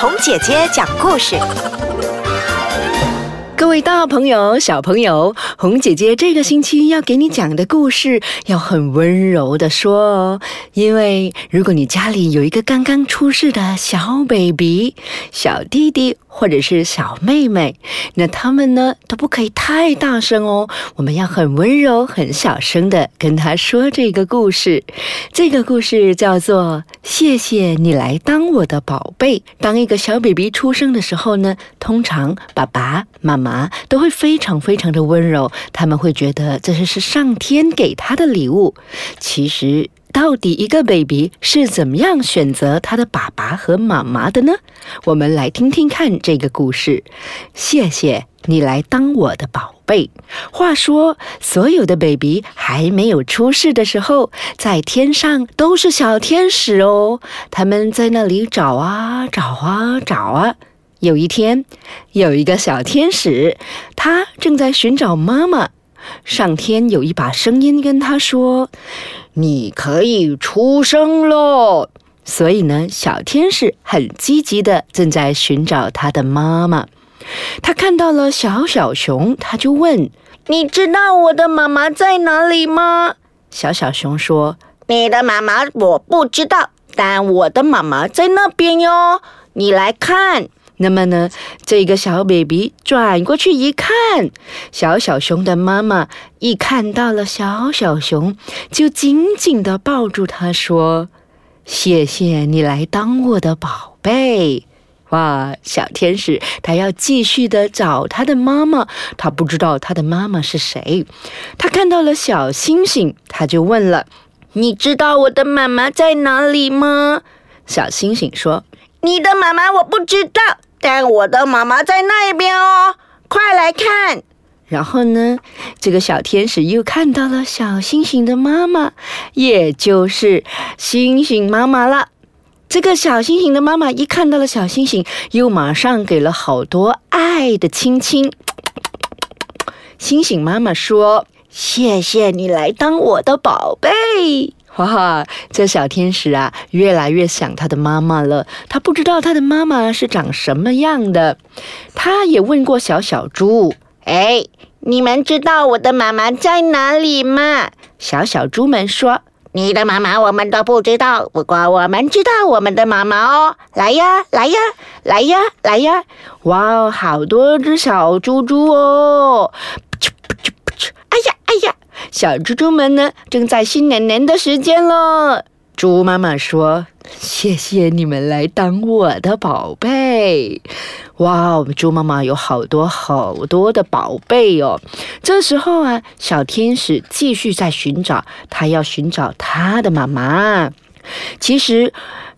红姐姐讲故事。各位大朋友、小朋友，红姐姐这个星期要给你讲的故事要很温柔的说哦，因为如果你家里有一个刚刚出世的小 baby、小弟弟或者是小妹妹，那他们呢都不可以太大声哦，我们要很温柔、很小声的跟他说这个故事。这个故事叫做《谢谢你来当我的宝贝》。当一个小 baby 出生的时候呢，通常爸爸妈妈。都会非常非常的温柔，他们会觉得这是是上天给他的礼物。其实，到底一个 baby 是怎么样选择他的爸爸和妈妈的呢？我们来听听看这个故事。谢谢你来当我的宝贝。话说，所有的 baby 还没有出世的时候，在天上都是小天使哦，他们在那里找啊找啊找啊。有一天，有一个小天使，他正在寻找妈妈。上天有一把声音跟他说：“你可以出生喽。”所以呢，小天使很积极的正在寻找他的妈妈。他看到了小小熊，他就问：“你知道我的妈妈在哪里吗？”小小熊说：“你的妈妈我不知道，但我的妈妈在那边哟，你来看。”那么呢，这个小 baby 转过去一看，小小熊的妈妈一看到了小小熊，就紧紧的抱住它，说：“谢谢你来当我的宝贝。”哇，小天使他要继续的找他的妈妈，他不知道他的妈妈是谁。他看到了小星星，他就问了：“你知道我的妈妈在哪里吗？”小星星说：“你的妈妈我不知道。”但我的妈妈在那边哦，快来看！然后呢，这个小天使又看到了小星星的妈妈，也就是星星妈妈了。这个小星星的妈妈一看到了小星星，又马上给了好多爱的亲亲。星星妈妈说：“谢谢你来当我的宝贝。”哇，这小天使啊，越来越想他的妈妈了。他不知道他的妈妈是长什么样的。他也问过小小猪：“哎，你们知道我的妈妈在哪里吗？”小小猪们说：“你的妈妈我们都不知道，不过我们知道我们的妈妈哦。来呀，来呀，来呀，来呀！哇哦，好多只小猪猪哦！！”小猪猪们呢，正在新年年的时间了。猪妈妈说：“谢谢你们来当我的宝贝。”哇，我们猪妈妈有好多好多的宝贝哦。这时候啊，小天使继续在寻找，他要寻找他的妈妈。其实，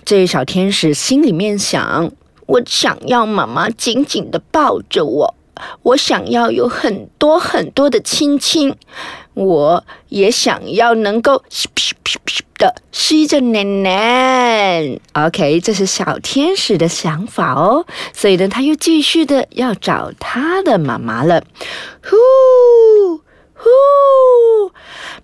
这小天使心里面想：我想要妈妈紧紧的抱着我。我想要有很多很多的亲亲，我也想要能够吸吸吸吸的吸着奶奶。OK，这是小天使的想法哦。所以呢，他又继续的要找他的妈妈了。呼呼，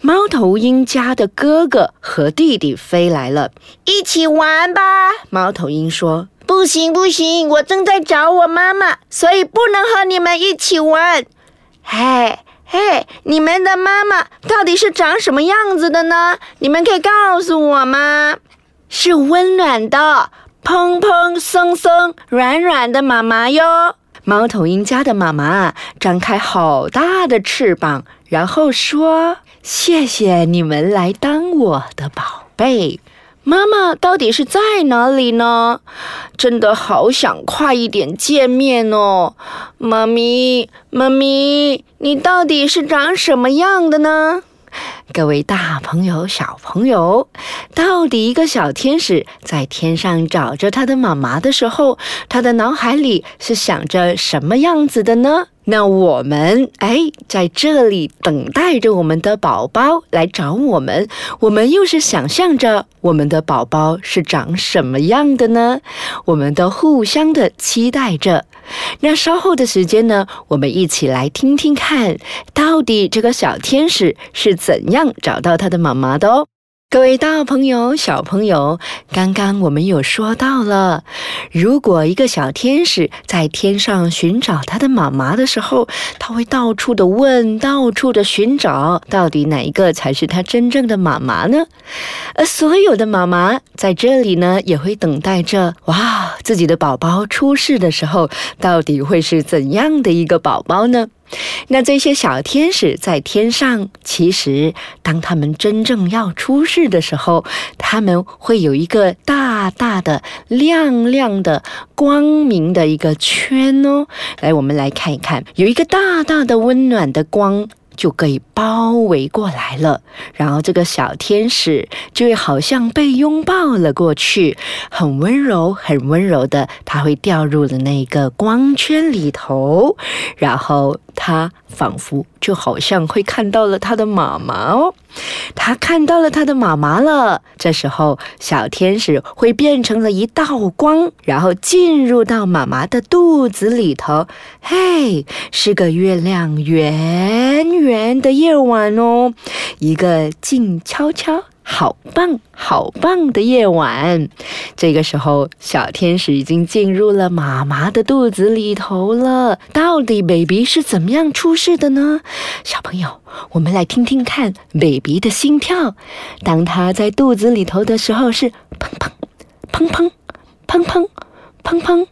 猫头鹰家的哥哥和弟弟飞来了，一起玩吧。猫头鹰说。不行不行，我正在找我妈妈，所以不能和你们一起玩。嘿嘿，你们的妈妈到底是长什么样子的呢？你们可以告诉我吗？是温暖的，蓬蓬松松、软软的妈妈哟。猫头鹰家的妈妈张开好大的翅膀，然后说：“谢谢你们来当我的宝贝。”妈妈到底是在哪里呢？真的好想快一点见面哦！妈咪，妈咪，你到底是长什么样的呢？各位大朋友、小朋友，到底一个小天使在天上找着他的妈妈的时候，他的脑海里是想着什么样子的呢？那我们哎，在这里等待着我们的宝宝来找我们，我们又是想象着我们的宝宝是长什么样的呢？我们都互相的期待着。那稍后的时间呢，我们一起来听听看，到底这个小天使是怎样找到他的妈妈的哦。各位大朋友、小朋友，刚刚我们有说到了，如果一个小天使在天上寻找他的妈妈的时候，他会到处的问，到处的寻找，到底哪一个才是他真正的妈妈呢？而所有的妈妈在这里呢，也会等待着，哇，自己的宝宝出世的时候，到底会是怎样的一个宝宝呢？那这些小天使在天上，其实当他们真正要出世的时候，他们会有一个大大的、亮亮的、光明的一个圈哦。来，我们来看一看，有一个大大的、温暖的光。就可以包围过来了，然后这个小天使就会好像被拥抱了过去，很温柔，很温柔的，它会掉入了那个光圈里头，然后它仿佛就好像会看到了他的妈妈哦。他看到了他的妈妈了。这时候，小天使会变成了一道光，然后进入到妈妈的肚子里头。嘿，是个月亮圆圆的夜晚哦，一个静悄悄。好棒，好棒的夜晚。这个时候，小天使已经进入了妈妈的肚子里头了。到底 baby 是怎么样出世的呢？小朋友，我们来听听看 baby 的心跳。当他在肚子里头的时候，是砰砰砰砰砰砰砰砰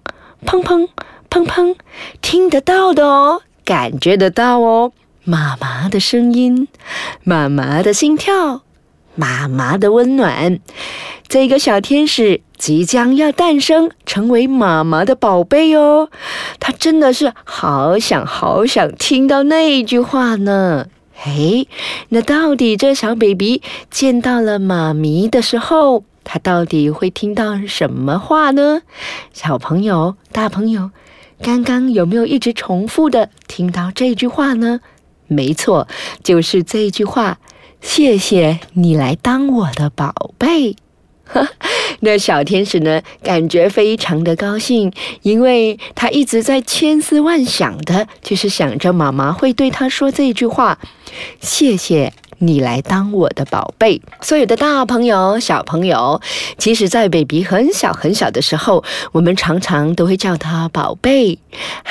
砰砰砰砰，听得到的哦，感觉得到哦，妈妈的声音，妈妈的心跳。妈妈的温暖，这个小天使即将要诞生，成为妈妈的宝贝哦。他真的是好想好想听到那句话呢。嘿，那到底这小 baby 见到了妈咪的时候，他到底会听到什么话呢？小朋友、大朋友，刚刚有没有一直重复的听到这句话呢？没错，就是这句话。谢谢你来当我的宝贝，那小天使呢？感觉非常的高兴，因为他一直在千思万想的，就是想着妈妈会对他说这句话：“谢谢你来当我的宝贝。”所有的大朋友、小朋友，其实，在 baby 很小很小的时候，我们常常都会叫他宝贝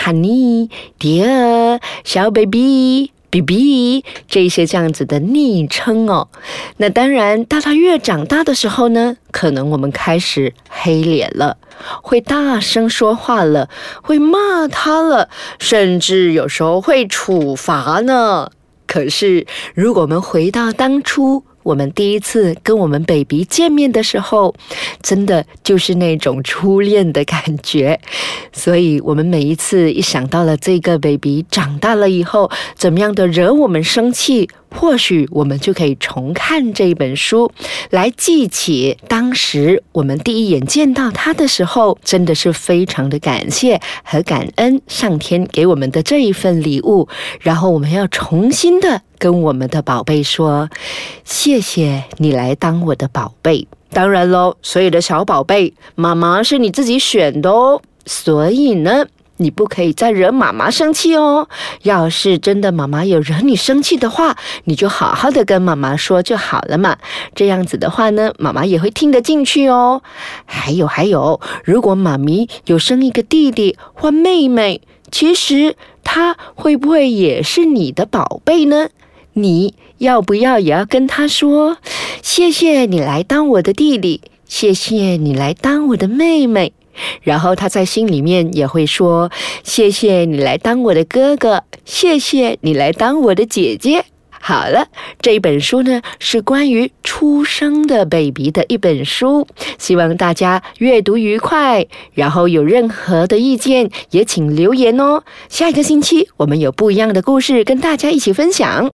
，Honey、Dear、小 baby。B B 这些这样子的昵称哦，那当然，当他越长大的时候呢，可能我们开始黑脸了，会大声说话了，会骂他了，甚至有时候会处罚呢。可是，如果我们回到当初，我们第一次跟我们 baby 见面的时候，真的就是那种初恋的感觉。所以，我们每一次一想到了这个 baby 长大了以后怎么样的惹我们生气，或许我们就可以重看这本书，来记起当时我们第一眼见到他的时候，真的是非常的感谢和感恩上天给我们的这一份礼物。然后，我们要重新的。跟我们的宝贝说，谢谢你来当我的宝贝。当然喽，所有的小宝贝，妈妈是你自己选的哦。所以呢，你不可以再惹妈妈生气哦。要是真的妈妈有惹你生气的话，你就好好的跟妈妈说就好了嘛。这样子的话呢，妈妈也会听得进去哦。还有还有，如果妈咪有生一个弟弟或妹妹，其实他会不会也是你的宝贝呢？你要不要也要跟他说，谢谢你来当我的弟弟，谢谢你来当我的妹妹，然后他在心里面也会说，谢谢你来当我的哥哥，谢谢你来当我的姐姐。好了，这一本书呢是关于出生的 baby 的一本书，希望大家阅读愉快。然后有任何的意见也请留言哦。下一个星期我们有不一样的故事跟大家一起分享。